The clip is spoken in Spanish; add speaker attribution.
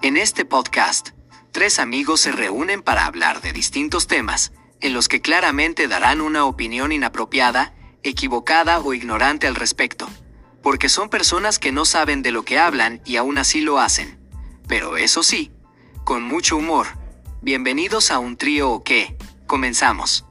Speaker 1: En este podcast, tres amigos se reúnen para hablar de distintos temas, en los que claramente darán una opinión inapropiada, equivocada o ignorante al respecto, porque son personas que no saben de lo que hablan y aún así lo hacen. Pero eso sí, con mucho humor. Bienvenidos a un trío o qué. Comenzamos.